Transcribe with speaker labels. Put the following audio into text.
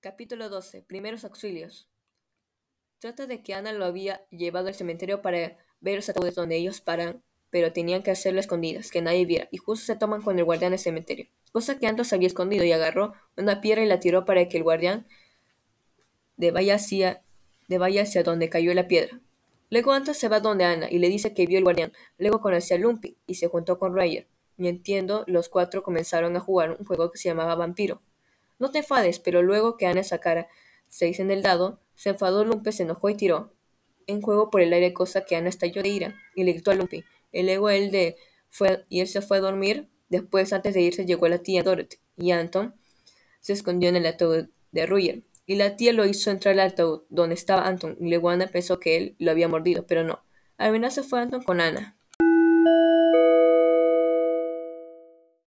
Speaker 1: Capítulo 12. Primeros auxilios. Trata de que Ana lo había llevado al cementerio para ver los ataúdes donde ellos paran, pero tenían que hacerlo escondidas, que nadie viera, y justo se toman con el guardián del cementerio, cosa que Anton se había escondido y agarró una piedra y la tiró para que el guardián de vaya hacia, de vaya hacia donde cayó la piedra. Luego Anton se va donde Ana y le dice que vio el guardián. Luego conoció a Lumpy y se juntó con Roger. Y entiendo, los cuatro comenzaron a jugar un juego que se llamaba Vampiro. No te enfades, pero luego que Ana sacara seis en el dado, se enfadó Lumpe, se enojó y tiró en juego por el aire, cosa que Ana estalló de ira y le gritó a Lumpy. Y luego él, de, fue, y él se fue a dormir. Después, antes de irse, llegó la tía Dorothy y Anton se escondió en el ataúd de Roger. Y la tía lo hizo entrar al ataúd donde estaba Anton y luego Ana pensó que él lo había mordido, pero no. Al final se fue Anton con Ana.